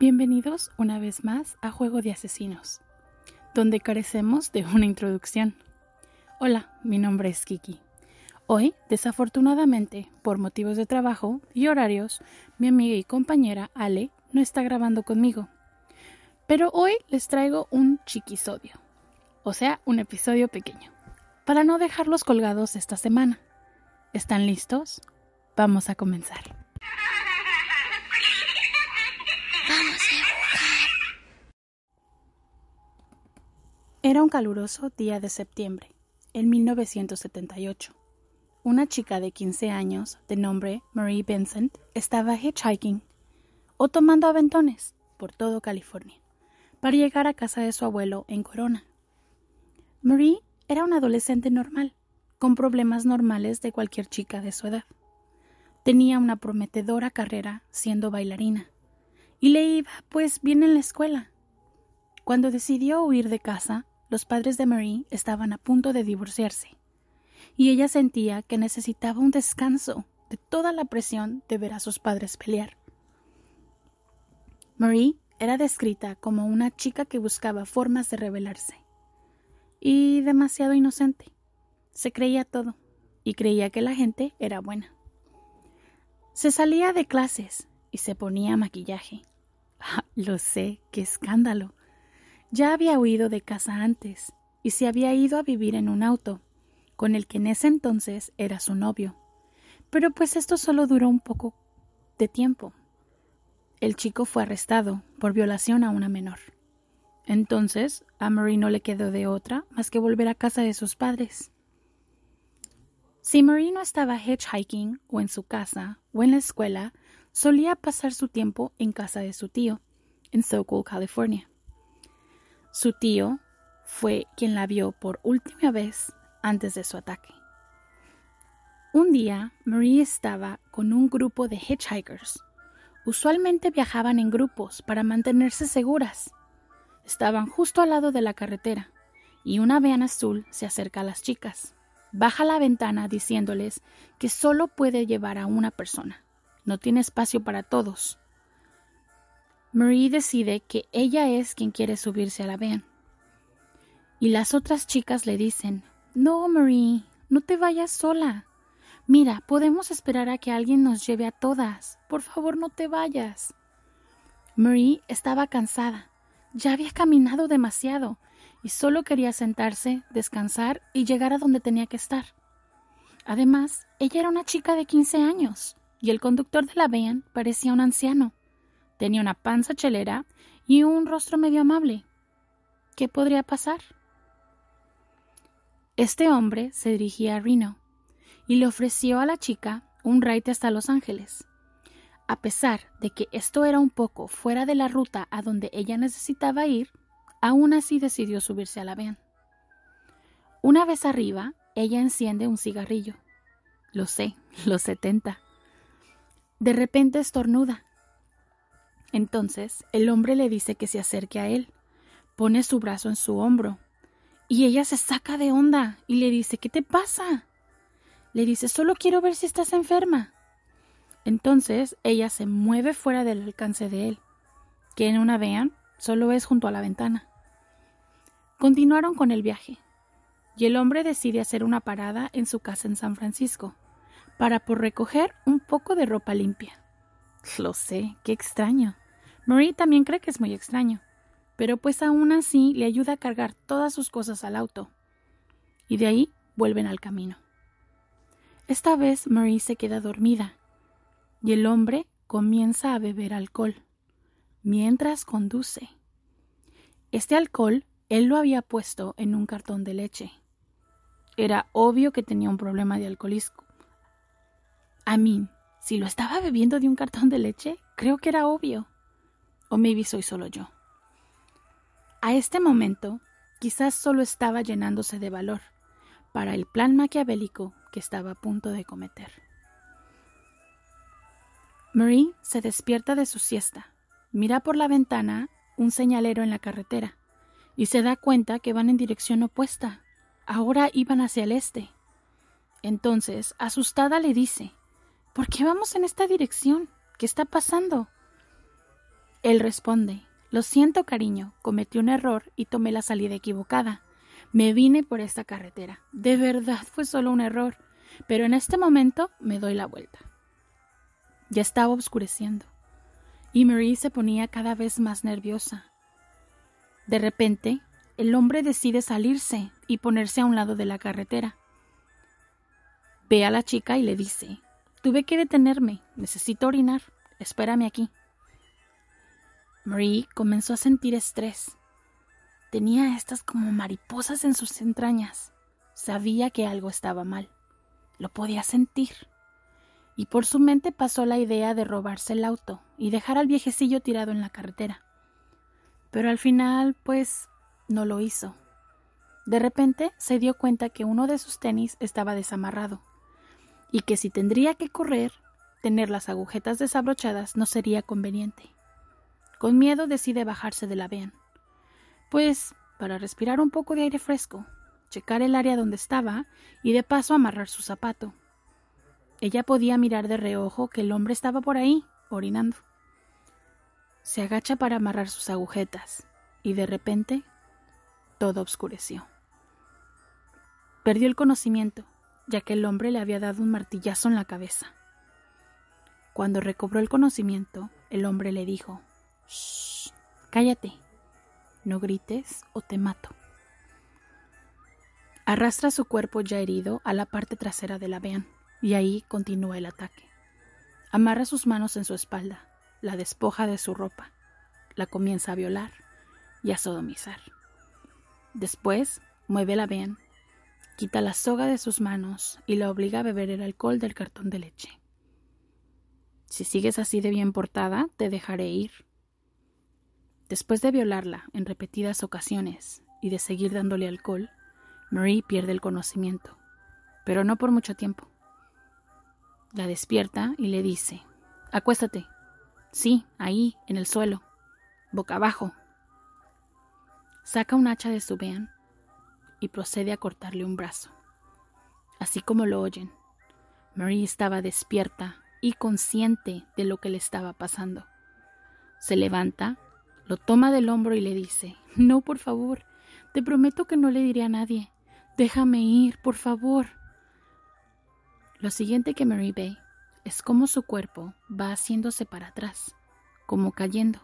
Bienvenidos una vez más a Juego de Asesinos, donde carecemos de una introducción. Hola, mi nombre es Kiki. Hoy, desafortunadamente, por motivos de trabajo y horarios, mi amiga y compañera Ale no está grabando conmigo. Pero hoy les traigo un chiquisodio, o sea, un episodio pequeño, para no dejarlos colgados esta semana. ¿Están listos? Vamos a comenzar. Era un caluroso día de septiembre, en 1978. Una chica de 15 años, de nombre Marie Vincent, estaba hitchhiking o tomando aventones por todo California para llegar a casa de su abuelo en Corona. Marie era una adolescente normal, con problemas normales de cualquier chica de su edad. Tenía una prometedora carrera siendo bailarina y le iba pues bien en la escuela. Cuando decidió huir de casa, los padres de Marie estaban a punto de divorciarse, y ella sentía que necesitaba un descanso de toda la presión de ver a sus padres pelear. Marie era descrita como una chica que buscaba formas de rebelarse, y demasiado inocente. Se creía todo, y creía que la gente era buena. Se salía de clases y se ponía maquillaje. Lo sé, qué escándalo. Ya había huido de casa antes y se había ido a vivir en un auto, con el que en ese entonces era su novio. Pero pues esto solo duró un poco de tiempo. El chico fue arrestado por violación a una menor. Entonces, a Marie no le quedó de otra más que volver a casa de sus padres. Si Marie no estaba hitchhiking o en su casa o en la escuela, solía pasar su tiempo en casa de su tío, en Sokol, California. Su tío fue quien la vio por última vez antes de su ataque. Un día, Marie estaba con un grupo de hitchhikers. Usualmente viajaban en grupos para mantenerse seguras. Estaban justo al lado de la carretera y una vean azul se acerca a las chicas. Baja la ventana diciéndoles que solo puede llevar a una persona. No tiene espacio para todos. Marie decide que ella es quien quiere subirse a la van. Y las otras chicas le dicen, No, Marie, no te vayas sola. Mira, podemos esperar a que alguien nos lleve a todas. Por favor, no te vayas. Marie estaba cansada. Ya había caminado demasiado y solo quería sentarse, descansar y llegar a donde tenía que estar. Además, ella era una chica de 15 años y el conductor de la van parecía un anciano. Tenía una panza chelera y un rostro medio amable. ¿Qué podría pasar? Este hombre se dirigía a Reno y le ofreció a la chica un ride hasta Los Ángeles. A pesar de que esto era un poco fuera de la ruta a donde ella necesitaba ir, aún así decidió subirse a la van. Una vez arriba, ella enciende un cigarrillo. Lo sé, los setenta. De repente estornuda entonces el hombre le dice que se acerque a él, pone su brazo en su hombro, y ella se saca de onda y le dice ¿Qué te pasa? Le dice Solo quiero ver si estás enferma. Entonces ella se mueve fuera del alcance de él, que en una vean solo es junto a la ventana. Continuaron con el viaje, y el hombre decide hacer una parada en su casa en San Francisco, para por recoger un poco de ropa limpia. Lo sé, qué extraño. Marie también cree que es muy extraño, pero pues aún así le ayuda a cargar todas sus cosas al auto. Y de ahí vuelven al camino. Esta vez Marie se queda dormida y el hombre comienza a beber alcohol mientras conduce. Este alcohol él lo había puesto en un cartón de leche. Era obvio que tenía un problema de alcoholismo. A mí, si lo estaba bebiendo de un cartón de leche, creo que era obvio. O maybe soy solo yo. A este momento, quizás solo estaba llenándose de valor para el plan maquiavélico que estaba a punto de cometer. Marie se despierta de su siesta, mira por la ventana un señalero en la carretera y se da cuenta que van en dirección opuesta. Ahora iban hacia el este. Entonces, asustada, le dice ¿Por qué vamos en esta dirección? ¿Qué está pasando? Él responde, Lo siento, cariño, cometí un error y tomé la salida equivocada. Me vine por esta carretera. De verdad fue solo un error, pero en este momento me doy la vuelta. Ya estaba oscureciendo, y Marie se ponía cada vez más nerviosa. De repente, el hombre decide salirse y ponerse a un lado de la carretera. Ve a la chica y le dice, Tuve que detenerme, necesito orinar, espérame aquí. Marie comenzó a sentir estrés. Tenía estas como mariposas en sus entrañas. Sabía que algo estaba mal. Lo podía sentir. Y por su mente pasó la idea de robarse el auto y dejar al viejecillo tirado en la carretera. Pero al final, pues, no lo hizo. De repente se dio cuenta que uno de sus tenis estaba desamarrado y que si tendría que correr, tener las agujetas desabrochadas no sería conveniente. Con miedo decide bajarse de la vean, pues para respirar un poco de aire fresco, checar el área donde estaba y de paso amarrar su zapato. Ella podía mirar de reojo que el hombre estaba por ahí, orinando. Se agacha para amarrar sus agujetas y de repente todo oscureció. Perdió el conocimiento, ya que el hombre le había dado un martillazo en la cabeza. Cuando recobró el conocimiento, el hombre le dijo Cállate, no grites o te mato. Arrastra su cuerpo ya herido a la parte trasera de la vean y ahí continúa el ataque. Amarra sus manos en su espalda, la despoja de su ropa, la comienza a violar y a sodomizar. Después mueve la vean, quita la soga de sus manos y la obliga a beber el alcohol del cartón de leche. Si sigues así de bien portada, te dejaré ir, Después de violarla en repetidas ocasiones y de seguir dándole alcohol, Marie pierde el conocimiento, pero no por mucho tiempo. La despierta y le dice, Acuéstate. Sí, ahí, en el suelo, boca abajo. Saca un hacha de su vean y procede a cortarle un brazo. Así como lo oyen, Marie estaba despierta y consciente de lo que le estaba pasando. Se levanta lo toma del hombro y le dice, No, por favor, te prometo que no le diré a nadie. Déjame ir, por favor. Lo siguiente que Mary ve es cómo su cuerpo va haciéndose para atrás, como cayendo.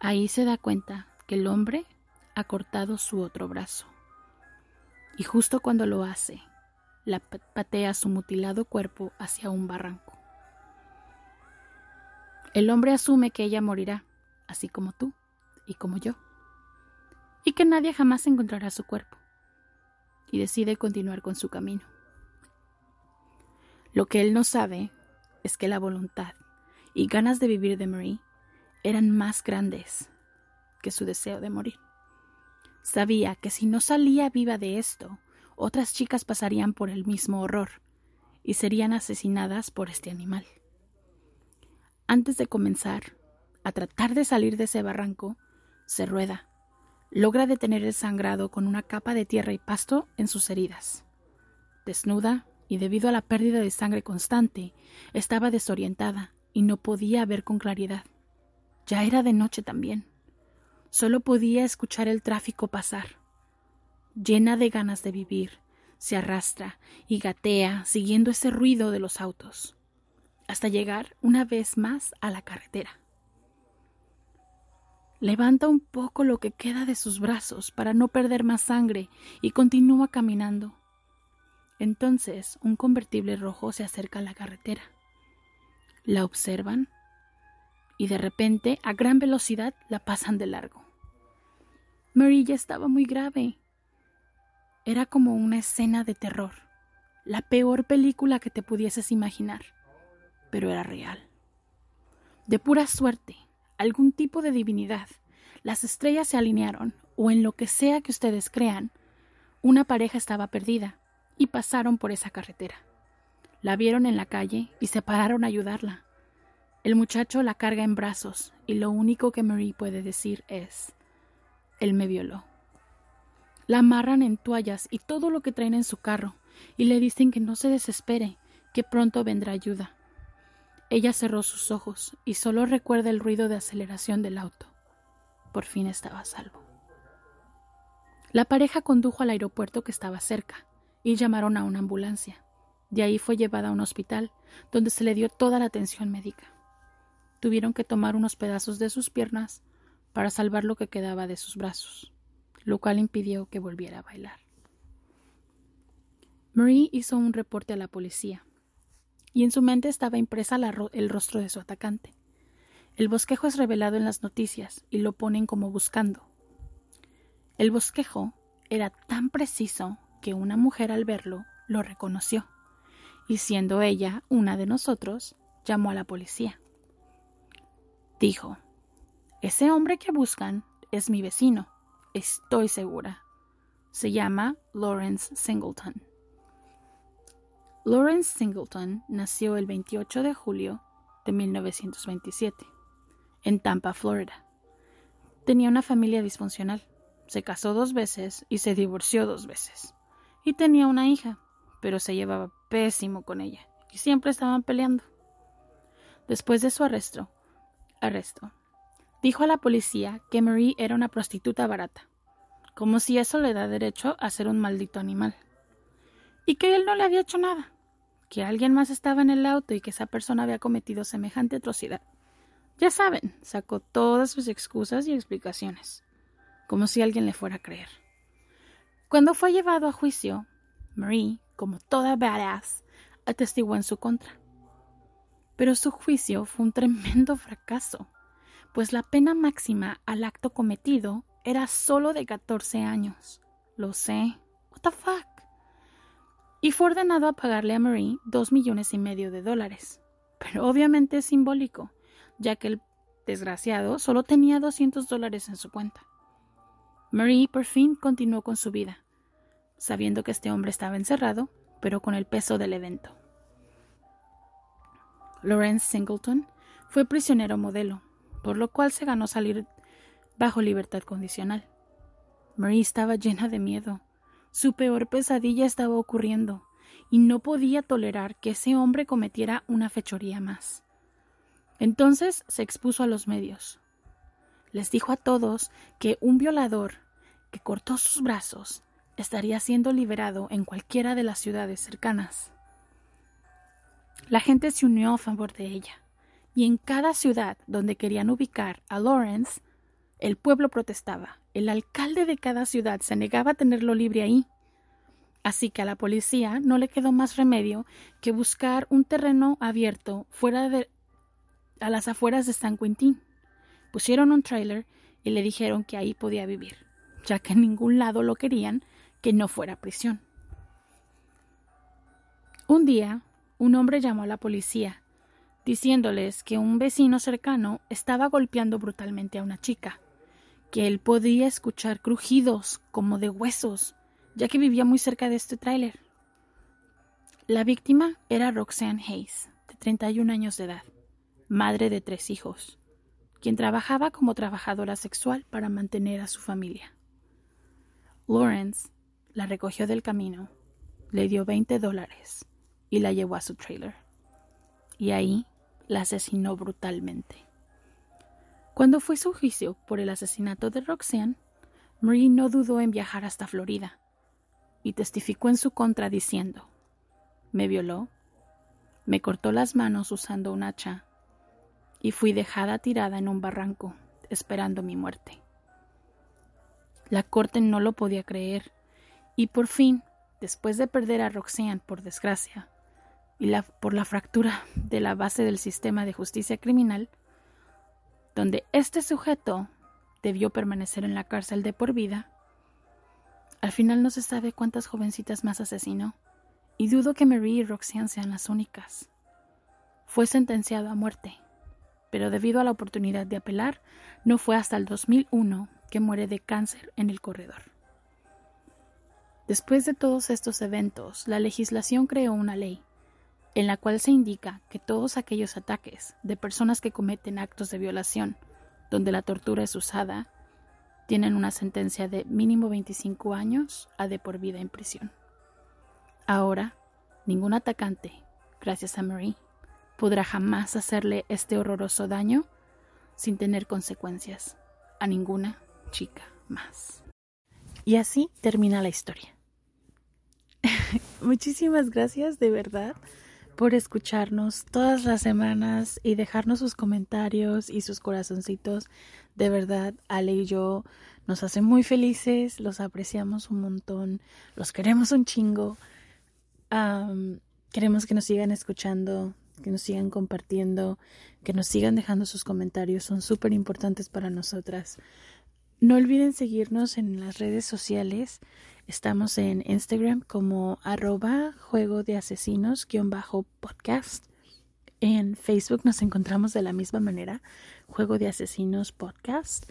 Ahí se da cuenta que el hombre ha cortado su otro brazo. Y justo cuando lo hace, la patea su mutilado cuerpo hacia un barranco. El hombre asume que ella morirá así como tú y como yo, y que nadie jamás encontrará su cuerpo, y decide continuar con su camino. Lo que él no sabe es que la voluntad y ganas de vivir de Marie eran más grandes que su deseo de morir. Sabía que si no salía viva de esto, otras chicas pasarían por el mismo horror y serían asesinadas por este animal. Antes de comenzar, a tratar de salir de ese barranco, se rueda. Logra detener el sangrado con una capa de tierra y pasto en sus heridas. Desnuda y debido a la pérdida de sangre constante, estaba desorientada y no podía ver con claridad. Ya era de noche también. Solo podía escuchar el tráfico pasar. Llena de ganas de vivir, se arrastra y gatea siguiendo ese ruido de los autos, hasta llegar una vez más a la carretera. Levanta un poco lo que queda de sus brazos para no perder más sangre y continúa caminando. Entonces un convertible rojo se acerca a la carretera. La observan y de repente a gran velocidad la pasan de largo. Mary ya estaba muy grave. Era como una escena de terror, la peor película que te pudieses imaginar, pero era real. De pura suerte, algún tipo de divinidad, las estrellas se alinearon, o en lo que sea que ustedes crean, una pareja estaba perdida, y pasaron por esa carretera. La vieron en la calle y se pararon a ayudarla. El muchacho la carga en brazos y lo único que Marie puede decir es, él me violó. La amarran en toallas y todo lo que traen en su carro y le dicen que no se desespere, que pronto vendrá ayuda. Ella cerró sus ojos y solo recuerda el ruido de aceleración del auto. Por fin estaba a salvo. La pareja condujo al aeropuerto que estaba cerca y llamaron a una ambulancia. De ahí fue llevada a un hospital, donde se le dio toda la atención médica. Tuvieron que tomar unos pedazos de sus piernas para salvar lo que quedaba de sus brazos, lo cual impidió que volviera a bailar. Marie hizo un reporte a la policía, y en su mente estaba impresa el rostro de su atacante. El bosquejo es revelado en las noticias y lo ponen como buscando. El bosquejo era tan preciso que una mujer al verlo lo reconoció, y siendo ella una de nosotros, llamó a la policía. Dijo, ese hombre que buscan es mi vecino, estoy segura. Se llama Lawrence Singleton. Lawrence Singleton nació el 28 de julio de 1927 en Tampa, Florida. Tenía una familia disfuncional. Se casó dos veces y se divorció dos veces. Y tenía una hija, pero se llevaba pésimo con ella y siempre estaban peleando. Después de su arresto, arresto, dijo a la policía que Marie era una prostituta barata, como si eso le da derecho a ser un maldito animal y que él no le había hecho nada, que alguien más estaba en el auto y que esa persona había cometido semejante atrocidad. Ya saben, sacó todas sus excusas y explicaciones, como si alguien le fuera a creer. Cuando fue llevado a juicio, Marie, como toda badass, atestiguó en su contra. Pero su juicio fue un tremendo fracaso, pues la pena máxima al acto cometido era solo de 14 años. Lo sé. What the fuck? Y fue ordenado a pagarle a Marie dos millones y medio de dólares. Pero obviamente es simbólico, ya que el desgraciado solo tenía 200 dólares en su cuenta. Marie por fin continuó con su vida, sabiendo que este hombre estaba encerrado, pero con el peso del evento. Lawrence Singleton fue prisionero modelo, por lo cual se ganó salir bajo libertad condicional. Marie estaba llena de miedo su peor pesadilla estaba ocurriendo, y no podía tolerar que ese hombre cometiera una fechoría más. Entonces se expuso a los medios. Les dijo a todos que un violador que cortó sus brazos estaría siendo liberado en cualquiera de las ciudades cercanas. La gente se unió a favor de ella, y en cada ciudad donde querían ubicar a Lawrence, el pueblo protestaba. El alcalde de cada ciudad se negaba a tenerlo libre ahí. Así que a la policía no le quedó más remedio que buscar un terreno abierto fuera de a las afueras de San Quintín. Pusieron un trailer y le dijeron que ahí podía vivir, ya que en ningún lado lo querían que no fuera prisión. Un día, un hombre llamó a la policía, diciéndoles que un vecino cercano estaba golpeando brutalmente a una chica que él podía escuchar crujidos como de huesos, ya que vivía muy cerca de este tráiler. La víctima era Roxanne Hayes, de 31 años de edad, madre de tres hijos, quien trabajaba como trabajadora sexual para mantener a su familia. Lawrence la recogió del camino, le dio 20 dólares y la llevó a su trailer. Y ahí la asesinó brutalmente. Cuando fue su juicio por el asesinato de Roxanne, Marie no dudó en viajar hasta Florida y testificó en su contra diciendo, me violó, me cortó las manos usando un hacha y fui dejada tirada en un barranco esperando mi muerte. La corte no lo podía creer y por fin, después de perder a Roxanne por desgracia y por la fractura de la base del sistema de justicia criminal, donde este sujeto debió permanecer en la cárcel de por vida, al final no se sabe cuántas jovencitas más asesinó, y dudo que Marie y Roxanne sean las únicas. Fue sentenciado a muerte, pero debido a la oportunidad de apelar, no fue hasta el 2001 que muere de cáncer en el corredor. Después de todos estos eventos, la legislación creó una ley en la cual se indica que todos aquellos ataques de personas que cometen actos de violación donde la tortura es usada tienen una sentencia de mínimo 25 años a de por vida en prisión. Ahora, ningún atacante, gracias a Marie, podrá jamás hacerle este horroroso daño sin tener consecuencias a ninguna chica más. Y así termina la historia. Muchísimas gracias de verdad por escucharnos todas las semanas y dejarnos sus comentarios y sus corazoncitos. De verdad, Ale y yo nos hacen muy felices, los apreciamos un montón, los queremos un chingo. queremos que nos sigan escuchando, que nos sigan compartiendo, que nos sigan dejando sus comentarios, son súper importantes para nosotras. No olviden seguirnos en las redes sociales. Estamos en Instagram como arroba juego de asesinos bajo podcast. En Facebook nos encontramos de la misma manera, Juego de Asesinos Podcast.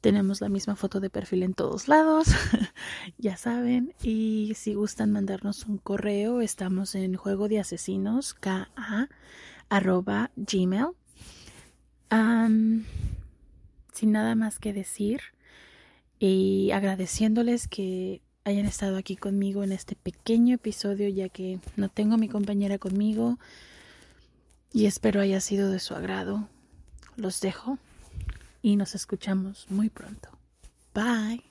Tenemos la misma foto de perfil en todos lados, ya saben. Y si gustan mandarnos un correo, estamos en juego de asesinos, ka gmail. sin nada más que decir y agradeciéndoles que hayan estado aquí conmigo en este pequeño episodio ya que no tengo a mi compañera conmigo y espero haya sido de su agrado. Los dejo y nos escuchamos muy pronto. Bye.